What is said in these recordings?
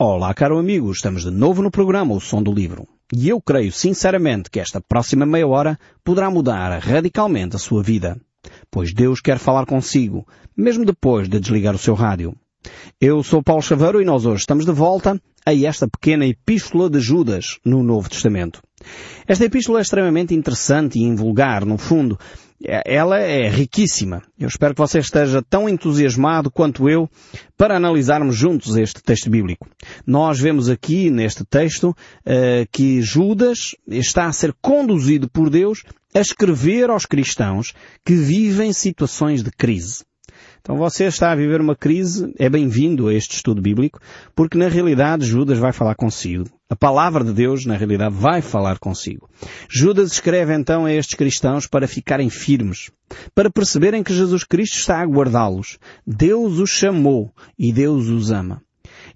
Olá, caro amigo, estamos de novo no programa O Som do Livro. E eu creio sinceramente que esta próxima meia hora poderá mudar radicalmente a sua vida. Pois Deus quer falar consigo, mesmo depois de desligar o seu rádio. Eu sou Paulo Chaveiro e nós hoje estamos de volta a esta pequena epístola de Judas no Novo Testamento. Esta epístola é extremamente interessante e invulgar, no fundo. Ela é riquíssima. Eu espero que você esteja tão entusiasmado quanto eu para analisarmos juntos este texto bíblico. Nós vemos aqui neste texto uh, que Judas está a ser conduzido por Deus a escrever aos cristãos que vivem situações de crise. Então você está a viver uma crise, é bem-vindo a este estudo bíblico, porque na realidade Judas vai falar consigo. A palavra de Deus, na realidade, vai falar consigo. Judas escreve então a estes cristãos para ficarem firmes, para perceberem que Jesus Cristo está a guardá-los. Deus os chamou e Deus os ama.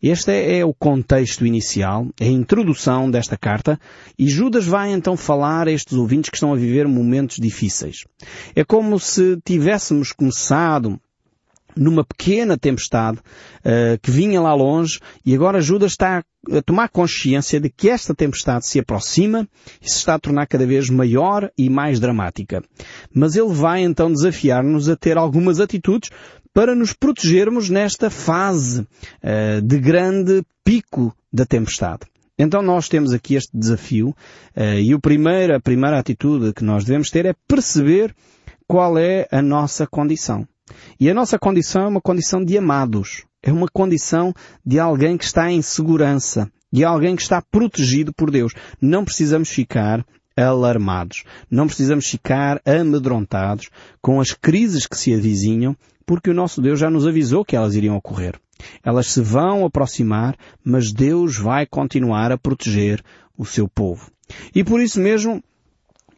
Este é o contexto inicial, a introdução desta carta, e Judas vai então falar a estes ouvintes que estão a viver momentos difíceis. É como se tivéssemos começado numa pequena tempestade uh, que vinha lá longe e agora Judas está a tomar consciência de que esta tempestade se aproxima e se está a tornar cada vez maior e mais dramática. Mas ele vai então desafiar-nos a ter algumas atitudes para nos protegermos nesta fase uh, de grande pico da tempestade. Então nós temos aqui este desafio uh, e o primeiro, a primeira atitude que nós devemos ter é perceber qual é a nossa condição. E a nossa condição é uma condição de amados. É uma condição de alguém que está em segurança. De alguém que está protegido por Deus. Não precisamos ficar alarmados. Não precisamos ficar amedrontados com as crises que se avizinham, porque o nosso Deus já nos avisou que elas iriam ocorrer. Elas se vão aproximar, mas Deus vai continuar a proteger o seu povo. E por isso mesmo,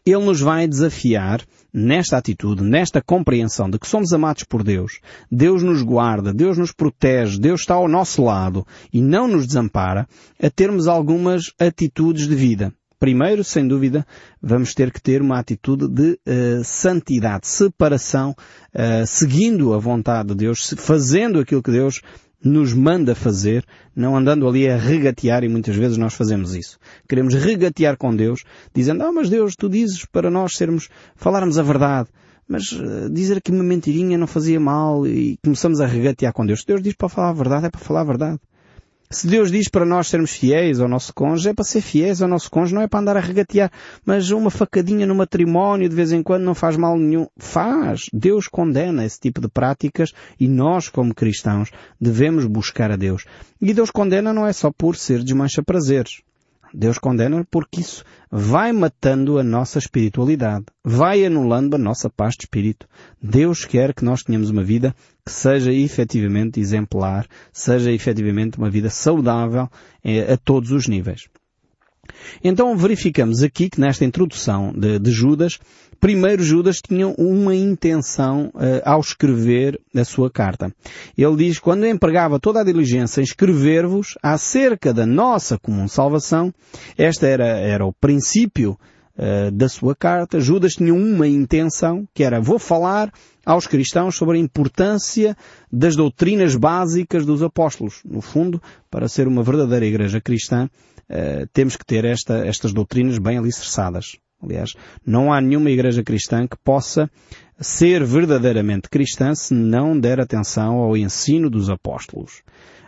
Ele nos vai desafiar nesta atitude, nesta compreensão de que somos amados por Deus, Deus nos guarda, Deus nos protege, Deus está ao nosso lado e não nos desampara, a termos algumas atitudes de vida. Primeiro, sem dúvida, vamos ter que ter uma atitude de uh, santidade, separação, uh, seguindo a vontade de Deus, fazendo aquilo que Deus nos manda fazer, não andando ali a regatear, e muitas vezes nós fazemos isso. Queremos regatear com Deus, dizendo, ah, mas Deus, tu dizes para nós sermos, falarmos a verdade, mas uh, dizer que uma mentirinha não fazia mal, e começamos a regatear com Deus. Deus diz para falar a verdade, é para falar a verdade. Se Deus diz para nós sermos fiéis ao nosso cônjuge, é para ser fiéis ao nosso cônjuge, não é para andar a regatear. Mas uma facadinha no matrimónio de vez em quando não faz mal nenhum. Faz. Deus condena esse tipo de práticas e nós, como cristãos, devemos buscar a Deus. E Deus condena não é só por ser desmancha prazeres. Deus condena porque isso vai matando a nossa espiritualidade, vai anulando a nossa paz de espírito. Deus quer que nós tenhamos uma vida que seja efetivamente exemplar, seja efetivamente uma vida saudável eh, a todos os níveis. Então verificamos aqui que nesta introdução de, de Judas, primeiro Judas tinha uma intenção uh, ao escrever a sua carta. Ele diz, quando empregava toda a diligência em escrever-vos acerca da nossa comum salvação, esta era, era o princípio uh, da sua carta, Judas tinha uma intenção, que era, vou falar aos cristãos sobre a importância das doutrinas básicas dos apóstolos. No fundo, para ser uma verdadeira igreja cristã, uh, temos que ter esta, estas doutrinas bem alicerçadas. Aliás, não há nenhuma igreja cristã que possa ser verdadeiramente cristã se não der atenção ao ensino dos apóstolos.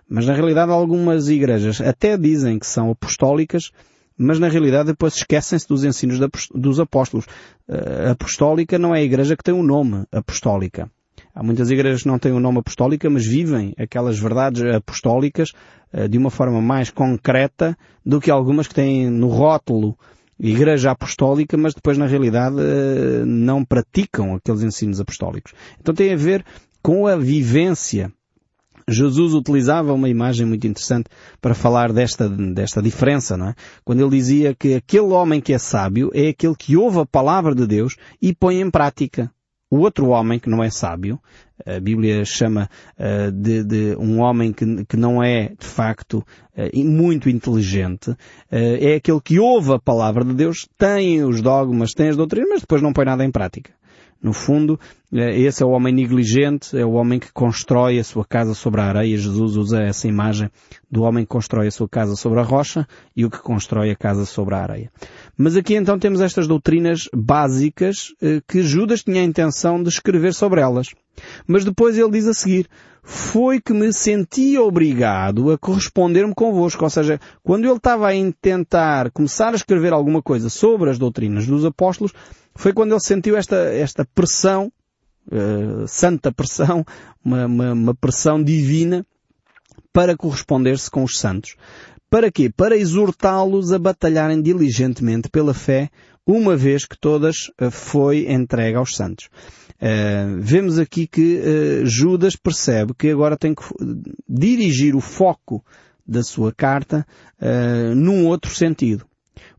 Mas na realidade algumas igrejas até dizem que são apostólicas, mas na realidade depois esquecem-se dos ensinos dos apóstolos. A apostólica não é a igreja que tem o um nome apostólica. Há muitas igrejas que não têm o um nome apostólica, mas vivem aquelas verdades apostólicas eh, de uma forma mais concreta do que algumas que têm no rótulo Igreja Apostólica, mas depois na realidade eh, não praticam aqueles ensinos apostólicos. Então tem a ver com a vivência Jesus utilizava uma imagem muito interessante para falar desta, desta diferença, não é? Quando ele dizia que aquele homem que é sábio é aquele que ouve a palavra de Deus e põe em prática. O outro homem que não é sábio, a Bíblia chama uh, de, de, um homem que, que, não é, de facto, uh, muito inteligente, uh, é aquele que ouve a palavra de Deus, tem os dogmas, tem as doutrinas, mas depois não põe nada em prática. No fundo, eh, esse é o homem negligente, é o homem que constrói a sua casa sobre a areia. Jesus usa essa imagem do homem que constrói a sua casa sobre a rocha e o que constrói a casa sobre a areia. Mas aqui então temos estas doutrinas básicas eh, que Judas tinha a intenção de escrever sobre elas. Mas depois ele diz a seguir, foi que me senti obrigado a corresponder-me convosco. Ou seja, quando ele estava a tentar começar a escrever alguma coisa sobre as doutrinas dos apóstolos, foi quando ele sentiu esta, esta pressão, uh, santa pressão, uma, uma, uma pressão divina, para corresponder-se com os santos. Para quê? Para exortá-los a batalharem diligentemente pela fé, uma vez que todas uh, foi entregue aos santos. Uh, vemos aqui que uh, Judas percebe que agora tem que dirigir o foco da sua carta uh, num outro sentido.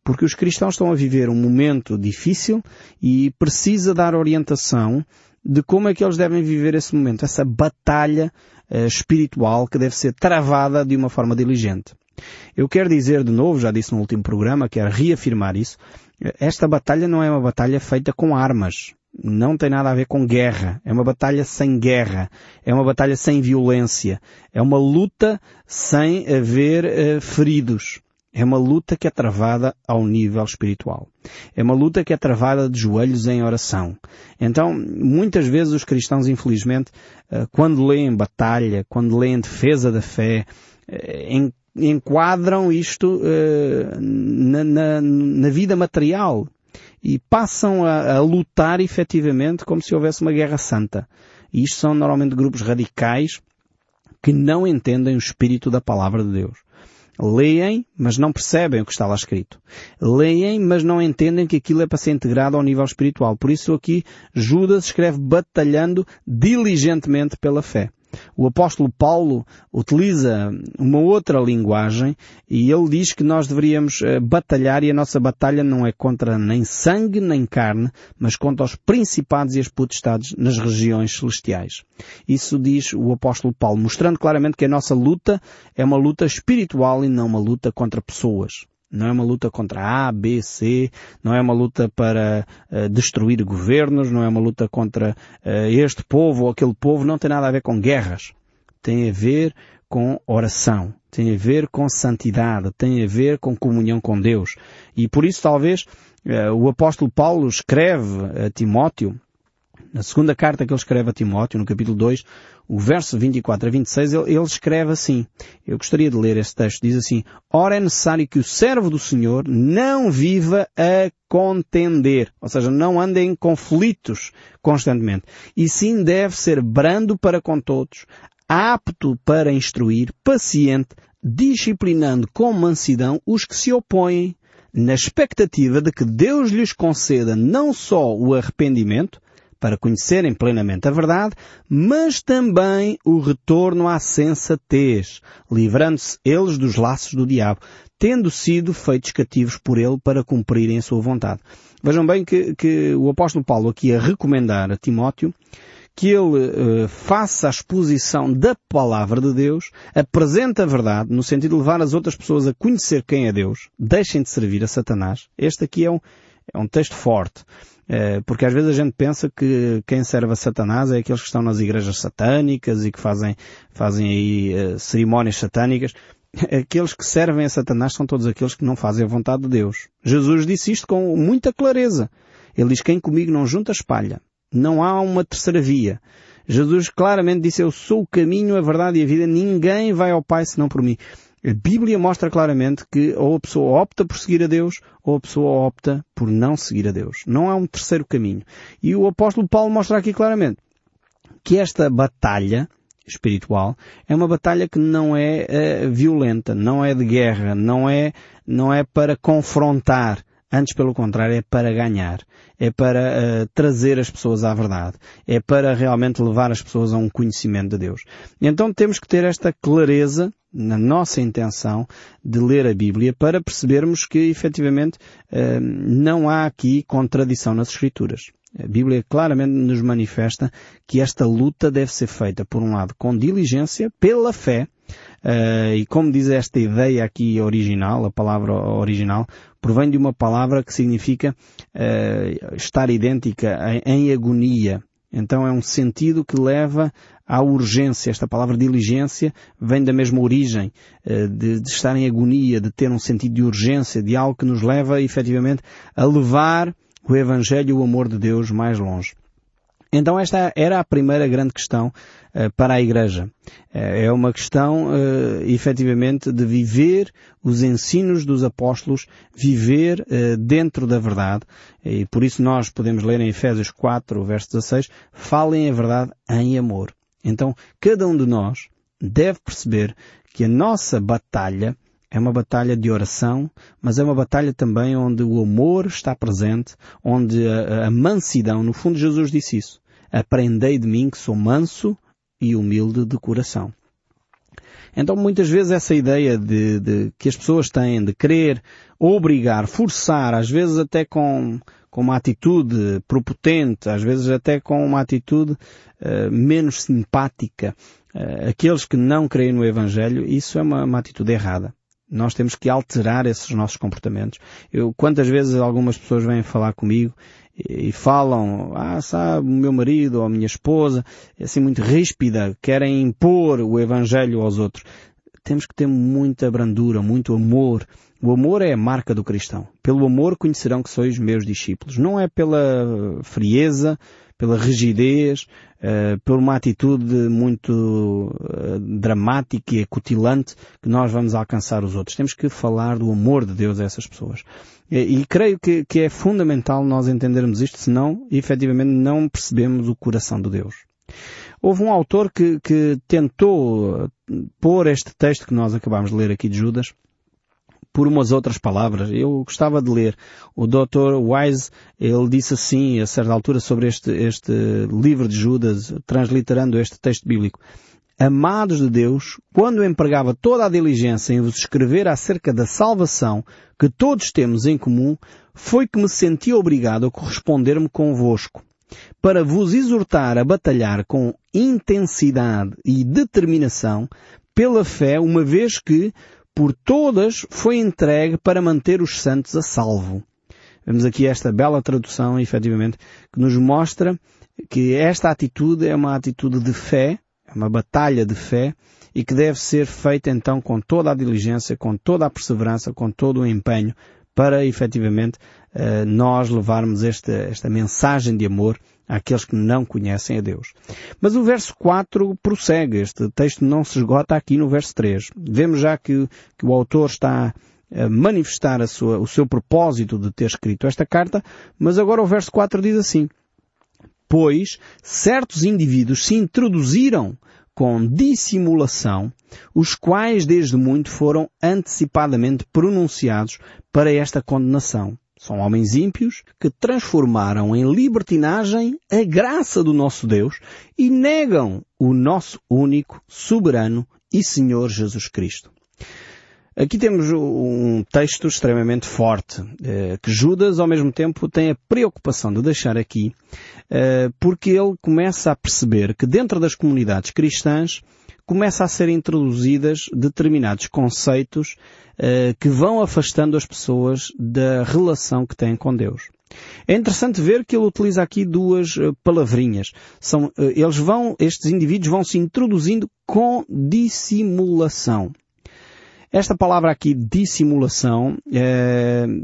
Porque os cristãos estão a viver um momento difícil e precisa dar orientação de como é que eles devem viver esse momento, essa batalha espiritual que deve ser travada de uma forma diligente. Eu quero dizer de novo, já disse no último programa, quero reafirmar isso, esta batalha não é uma batalha feita com armas não tem nada a ver com guerra. É uma batalha sem guerra. É uma batalha sem violência. É uma luta sem haver uh, feridos. É uma luta que é travada ao nível espiritual. É uma luta que é travada de joelhos em oração. Então, muitas vezes os cristãos, infelizmente, uh, quando leem batalha, quando leem defesa da fé, uh, enquadram isto na, na, na vida material e passam a, a lutar efetivamente como se houvesse uma guerra santa. E isto são normalmente grupos radicais que não entendem o espírito da palavra de Deus. Leem, mas não percebem o que está lá escrito. Leem, mas não entendem que aquilo é para ser integrado ao nível espiritual. Por isso aqui Judas escreve batalhando diligentemente pela fé. O apóstolo Paulo utiliza uma outra linguagem e ele diz que nós deveríamos eh, batalhar e a nossa batalha não é contra nem sangue nem carne, mas contra os principados e as potestades nas regiões celestiais. Isso diz o apóstolo Paulo, mostrando claramente que a nossa luta é uma luta espiritual e não uma luta contra pessoas. Não é uma luta contra A, B, C, não é uma luta para uh, destruir governos, não é uma luta contra uh, este povo ou aquele povo, não tem nada a ver com guerras. Tem a ver com oração, tem a ver com santidade, tem a ver com comunhão com Deus. E por isso talvez uh, o apóstolo Paulo escreve a Timóteo, na segunda carta que ele escreve a Timóteo, no capítulo 2, o verso 24 a 26, ele, ele escreve assim. Eu gostaria de ler esse texto. Diz assim, Ora é necessário que o servo do Senhor não viva a contender. Ou seja, não ande em conflitos constantemente. E sim deve ser brando para com todos, apto para instruir, paciente, disciplinando com mansidão os que se opõem, na expectativa de que Deus lhes conceda não só o arrependimento, para conhecerem plenamente a verdade, mas também o retorno à sensatez, livrando-se eles dos laços do diabo, tendo sido feitos cativos por ele para cumprirem a sua vontade. Vejam bem que, que o apóstolo Paulo aqui a recomendar a Timóteo que ele uh, faça a exposição da palavra de Deus, apresente a verdade, no sentido de levar as outras pessoas a conhecer quem é Deus, deixem de servir a Satanás. Este aqui é um, é um texto forte. Eh, porque às vezes a gente pensa que quem serve a Satanás é aqueles que estão nas igrejas satânicas e que fazem, fazem aí uh, cerimónias satânicas. Aqueles que servem a Satanás são todos aqueles que não fazem a vontade de Deus. Jesus disse isto com muita clareza. Ele diz, quem comigo não junta espalha. Não há uma terceira via. Jesus claramente disse, eu sou o caminho, a verdade e a vida. Ninguém vai ao Pai senão por mim. A Bíblia mostra claramente que ou a pessoa opta por seguir a Deus ou a pessoa opta por não seguir a Deus. Não há um terceiro caminho. E o apóstolo Paulo mostra aqui claramente que esta batalha espiritual é uma batalha que não é uh, violenta, não é de guerra, não é, não é para confrontar, Antes, pelo contrário, é para ganhar. É para uh, trazer as pessoas à verdade. É para realmente levar as pessoas a um conhecimento de Deus. Então temos que ter esta clareza na nossa intenção de ler a Bíblia para percebermos que efetivamente uh, não há aqui contradição nas Escrituras. A Bíblia claramente nos manifesta que esta luta deve ser feita, por um lado, com diligência, pela fé, Uh, e como diz esta ideia aqui original, a palavra original, provém de uma palavra que significa uh, estar idêntica em, em agonia. Então é um sentido que leva à urgência. Esta palavra diligência vem da mesma origem, uh, de, de estar em agonia, de ter um sentido de urgência, de algo que nos leva efetivamente a levar o Evangelho e o amor de Deus mais longe. Então esta era a primeira grande questão para a Igreja. Uh, é uma questão, uh, efetivamente, de viver os ensinos dos apóstolos, viver dentro da verdade. E por isso nós podemos ler em Efésios 4, verso 16, falem a verdade em amor. Então, cada um de nós deve perceber que a nossa batalha é uma batalha de oração, mas é uma batalha também onde o amor está presente, onde a, a mansidão, no fundo Jesus disse isso. Aprendei de mim que sou manso e humilde de coração. Então muitas vezes essa ideia de, de, que as pessoas têm de querer obrigar, forçar, às vezes até com, com uma atitude propotente, às vezes até com uma atitude uh, menos simpática, uh, aqueles que não creem no Evangelho, isso é uma, uma atitude errada. Nós temos que alterar esses nossos comportamentos. Eu, quantas vezes algumas pessoas vêm falar comigo e, falam, ah, sabe, o meu marido ou a minha esposa, é assim muito ríspida, querem impor o Evangelho aos outros. Temos que ter muita brandura, muito amor. O amor é a marca do cristão. Pelo amor conhecerão que sois meus discípulos. Não é pela frieza, pela rigidez, uh, por uma atitude muito uh, dramática e acutilante que nós vamos alcançar os outros. Temos que falar do amor de Deus a essas pessoas. E, e creio que, que é fundamental nós entendermos isto, senão, efetivamente, não percebemos o coração de Deus. Houve um autor que, que tentou pôr este texto que nós acabamos de ler aqui de Judas por umas outras palavras. Eu gostava de ler. O Dr. Wise, ele disse assim, a certa altura, sobre este, este livro de Judas, transliterando este texto bíblico. Amados de Deus, quando empregava toda a diligência em vos escrever acerca da salvação que todos temos em comum, foi que me senti obrigado a corresponder-me convosco, para vos exortar a batalhar com intensidade e determinação pela fé, uma vez que, por todas foi entregue para manter os santos a salvo. Vemos aqui esta bela tradução, efetivamente, que nos mostra que esta atitude é uma atitude de fé, é uma batalha de fé, e que deve ser feita então com toda a diligência, com toda a perseverança, com todo o empenho, para efetivamente eh, nós levarmos esta, esta mensagem de amor àqueles que não conhecem a Deus. Mas o verso 4 prossegue. Este texto não se esgota aqui no verso 3. Vemos já que, que o autor está a manifestar a sua, o seu propósito de ter escrito esta carta, mas agora o verso 4 diz assim, Pois certos indivíduos se introduziram com dissimulação, os quais desde muito foram antecipadamente pronunciados para esta condenação são homens ímpios que transformaram em libertinagem a graça do nosso Deus e negam o nosso único, soberano e Senhor Jesus Cristo. Aqui temos um texto extremamente forte, eh, que Judas ao mesmo tempo tem a preocupação de deixar aqui, eh, porque ele começa a perceber que dentro das comunidades cristãs começa a ser introduzidas determinados conceitos uh, que vão afastando as pessoas da relação que têm com Deus. É interessante ver que ele utiliza aqui duas palavrinhas. São, eles vão, estes indivíduos vão se introduzindo com dissimulação. Esta palavra aqui, dissimulação,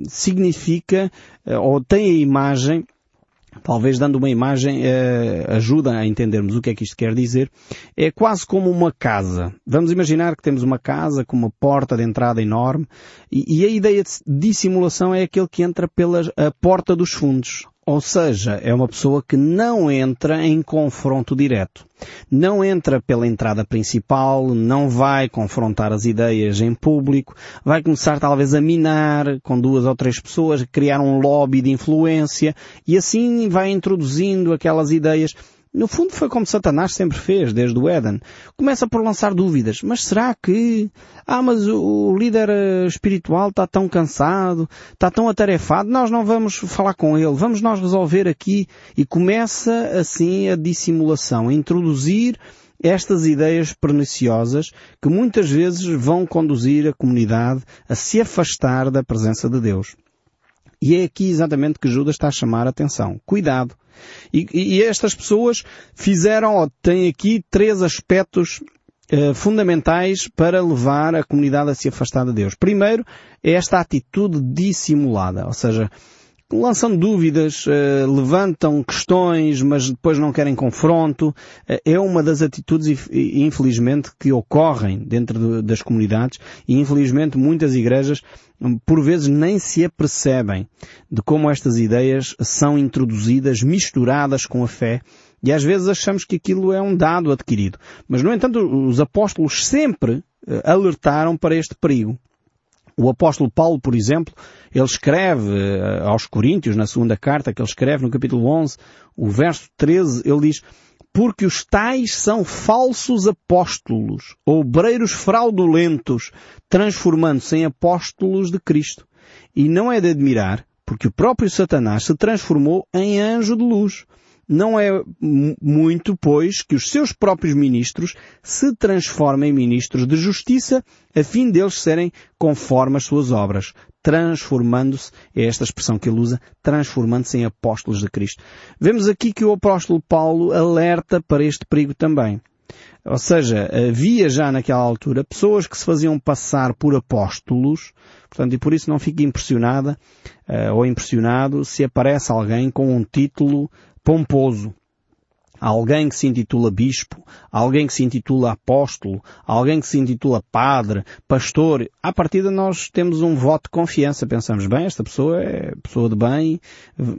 significa, ou tem a imagem talvez dando uma imagem eh, ajuda a entendermos o que é que isto quer dizer. É quase como uma casa. Vamos imaginar que temos uma casa com uma porta de entrada enorme e, e a ideia de dissimulação é aquele que entra pela porta dos fundos. Ou seja, é uma pessoa que não entra em confronto direto. Não entra pela entrada principal, não vai confrontar as ideias em público, vai começar talvez a minar com duas ou três pessoas, criar um lobby de influência e assim vai introduzindo aquelas ideias no fundo foi como Satanás sempre fez, desde o Éden. Começa por lançar dúvidas. Mas será que... Ah, mas o líder eh, espiritual está tão cansado, está tão atarefado, nós não vamos falar com ele, vamos nós resolver aqui. E começa assim a dissimulação, a introduzir estas ideias perniciosas que muitas vezes vão conduzir a comunidade a se afastar da presença de Deus. E é aqui exatamente que Judas está a chamar a atenção. Cuidado. E, e estas pessoas fizeram, ou têm aqui três aspectos eh, fundamentais para levar a comunidade a se afastar de Deus. Primeiro, é esta atitude dissimulada, ou seja, lançam dúvidas, uh, levantam questões, mas depois não querem confronto. Uh, é uma das atitudes, infelizmente, que ocorrem dentro de, das comunidades e, infelizmente, muitas igrejas, hum, por vezes, nem se apercebem de como estas ideias são introduzidas, misturadas com a fé e às vezes achamos que aquilo é um dado adquirido. Mas, no entanto, os apóstolos sempre uh, alertaram para este perigo. O apóstolo Paulo, por exemplo, ele escreve eh, aos Coríntios, na segunda carta que ele escreve no capítulo 11, o verso 13, ele diz, porque os tais são falsos apóstolos, obreiros fraudulentos, transformando-se em apóstolos de Cristo. E não é de admirar, porque o próprio Satanás se transformou em anjo de luz. Não é muito, pois, que os seus próprios ministros se transformem em ministros de justiça, a fim deles serem conforme as suas obras, transformando-se, é esta expressão que ele usa, transformando-se em apóstolos de Cristo. Vemos aqui que o apóstolo Paulo alerta para este perigo também. Ou seja, havia já naquela altura pessoas que se faziam passar por apóstolos, portanto, e por isso não fique impressionada uh, ou impressionado se aparece alguém com um título pomposo. Alguém que se intitula bispo, alguém que se intitula apóstolo, alguém que se intitula padre, pastor. À partida nós temos um voto de confiança. Pensamos, bem, esta pessoa é pessoa de bem,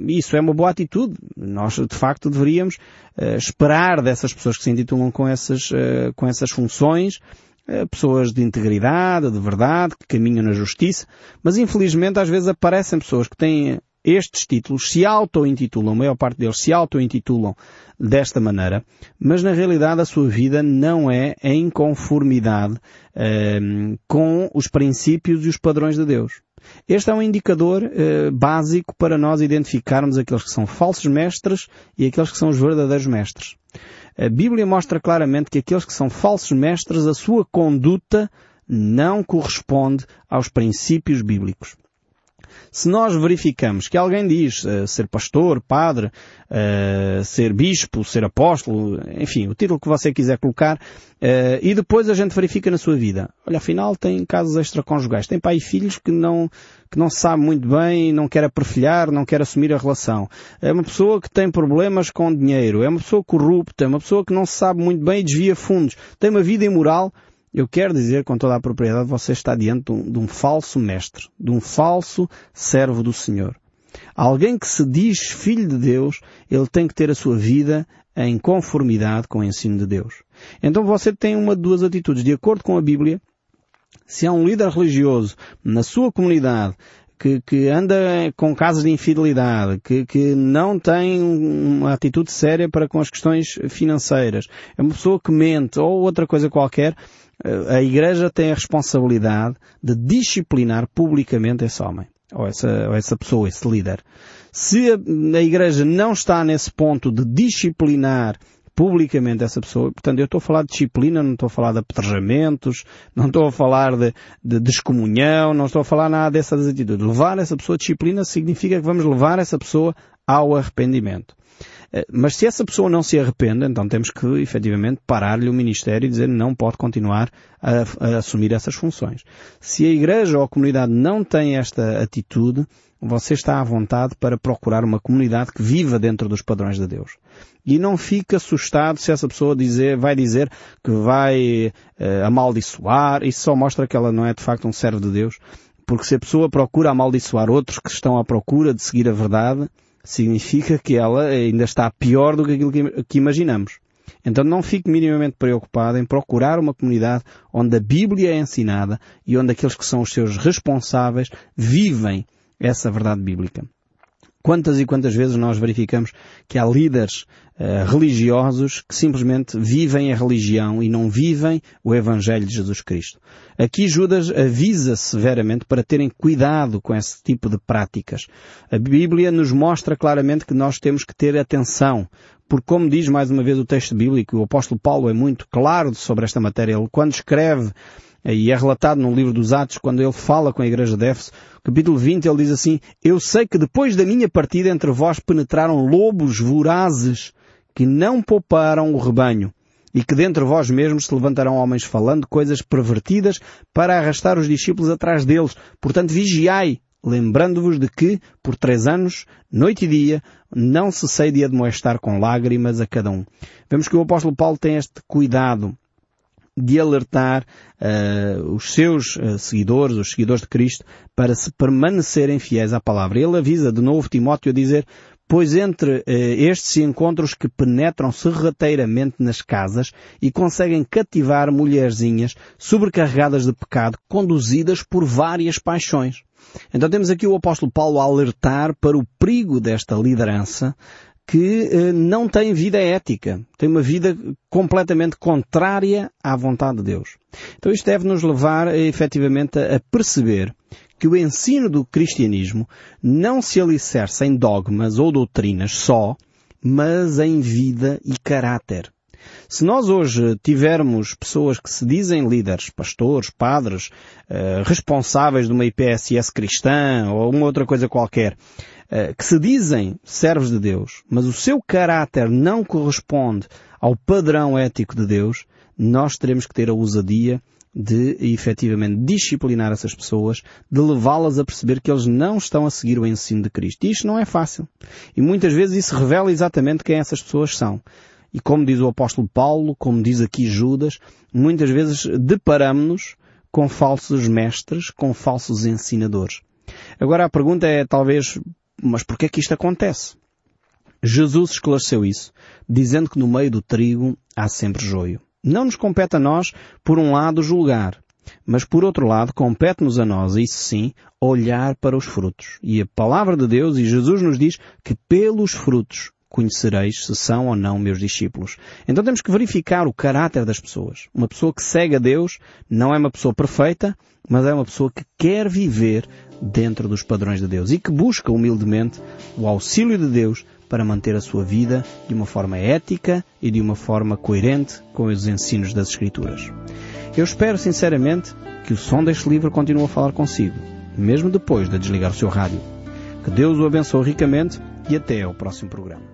isso é uma boa atitude. Nós, de facto, deveríamos uh, esperar dessas pessoas que se intitulam com essas, uh, com essas funções, uh, pessoas de integridade, de verdade, que caminham na justiça, mas infelizmente às vezes aparecem pessoas que têm estes títulos se auto-intitulam, a maior parte deles se auto-intitulam desta maneira, mas na realidade a sua vida não é em conformidade ehm, com os princípios e os padrões de Deus. Este é um indicador uh, básico para nós identificarmos aqueles que são falsos mestres e aqueles que são os verdadeiros mestres. A Bíblia mostra claramente que aqueles que são falsos mestres, a sua conduta não corresponde aos princípios bíblicos. Se nós verificamos que alguém diz uh, ser pastor, padre, uh, ser bispo, ser apóstolo, enfim, o título que você quiser colocar, uh, e depois a gente verifica na sua vida. Olha, afinal tem casos extraconjugais, tem pai e filhos que não, que não sabe muito bem, não quer aperfilhar, não quer assumir a relação. É uma pessoa que tem problemas com dinheiro, é uma pessoa corrupta, é uma pessoa que não sabe muito bem e desvia fundos, tem uma vida imoral, eu quero dizer com toda a propriedade, você está diante de um, de um falso mestre, de um falso servo do Senhor. Alguém que se diz filho de Deus, ele tem que ter a sua vida em conformidade com o ensino de Deus. Então você tem uma de duas atitudes. De acordo com a Bíblia, se há um líder religioso na sua comunidade que, que anda com casos de infidelidade, que, que não tem uma atitude séria para com as questões financeiras, é uma pessoa que mente ou outra coisa qualquer, a Igreja tem a responsabilidade de disciplinar publicamente esse homem, ou essa, ou essa pessoa, esse líder. Se a, a Igreja não está nesse ponto de disciplinar publicamente essa pessoa. Portanto, eu estou a falar de disciplina, não estou a falar de apedrejamentos, não estou a falar de, de descomunhão, não estou a falar nada dessas atitudes. Levar essa pessoa a disciplina significa que vamos levar essa pessoa ao arrependimento. Eh, mas se essa pessoa não se arrepende, então temos que efetivamente parar-lhe o ministério e dizer não pode continuar a, a, assumir essas funções. Se a igreja ou a comunidade não tem esta atitude, você está à vontade para procurar uma comunidade que viva dentro dos padrões de Deus. E não fique assustado se essa pessoa dizer, vai dizer que vai uh, amaldiçoar. Isso só mostra que ela não é de facto um servo de Deus. Porque se a pessoa procura amaldiçoar outros que estão à procura de seguir a verdade, significa que ela ainda está pior do que aquilo que imaginamos. Então não fique minimamente preocupado em procurar uma comunidade onde a Bíblia é ensinada e onde aqueles que são os seus responsáveis vivem essa verdade bíblica. Quantas e quantas vezes nós verificamos que há líderes uh, religiosos que simplesmente vivem a religião e não vivem o Evangelho de Jesus Cristo. Aqui Judas avisa severamente para terem cuidado com esse tipo de práticas. A Bíblia nos mostra claramente que nós temos que ter atenção, porque como diz mais uma vez o texto bíblico, o apóstolo Paulo é muito claro sobre esta matéria. Ele quando escreve e é relatado no livro dos Atos, quando ele fala com a igreja de Éfeso, capítulo 20, ele diz assim, Eu sei que depois da minha partida entre vós penetraram lobos vorazes que não pouparam o rebanho, e que dentre vós mesmos se levantarão homens falando coisas pervertidas para arrastar os discípulos atrás deles. Portanto, vigiai, lembrando-vos de que, por três anos, noite e dia, não cessei de admoestar com lágrimas a cada um. Vemos que o apóstolo Paulo tem este cuidado de alertar uh, os seus uh, seguidores, os seguidores de Cristo, para se permanecerem fiéis à palavra. Ele avisa de novo Timóteo a dizer, pois entre uh, estes encontros que penetram sorrateiramente nas casas e conseguem cativar mulherzinhas sobrecarregadas de pecado, conduzidas por várias paixões. Então temos aqui o apóstolo Paulo a alertar para o perigo desta liderança que eh, não tem vida ética, tem uma vida completamente contrária à vontade de Deus. Então isto deve nos levar eh, efetivamente a perceber que o ensino do cristianismo não se alicerça em dogmas ou doutrinas só, mas em vida e caráter. Se nós hoje tivermos pessoas que se dizem líderes, pastores, padres, eh, responsáveis de uma IPSS cristã ou uma outra coisa qualquer, que se dizem servos de Deus, mas o seu caráter não corresponde ao padrão ético de Deus, nós teremos que ter a ousadia de efetivamente disciplinar essas pessoas, de levá-las a perceber que eles não estão a seguir o ensino de Cristo. E isto não é fácil. E muitas vezes isso revela exatamente quem essas pessoas são. E como diz o apóstolo Paulo, como diz aqui Judas, muitas vezes deparamos-nos com falsos mestres, com falsos ensinadores. Agora a pergunta é talvez mas porquê é que isto acontece? Jesus esclareceu isso, dizendo que no meio do trigo há sempre joio. Não nos compete a nós, por um lado, julgar, mas por outro lado, compete-nos a nós, isso sim, olhar para os frutos. E a palavra de Deus e Jesus nos diz que pelos frutos conhecereis se são ou não meus discípulos. Então temos que verificar o caráter das pessoas. Uma pessoa que segue a Deus não é uma pessoa perfeita, mas é uma pessoa que quer viver dentro dos padrões de Deus e que busca humildemente o auxílio de Deus para manter a sua vida de uma forma ética e de uma forma coerente com os ensinos das Escrituras. Eu espero sinceramente que o som deste livro continue a falar consigo, mesmo depois de desligar o seu rádio. Que Deus o abençoe ricamente e até ao próximo programa.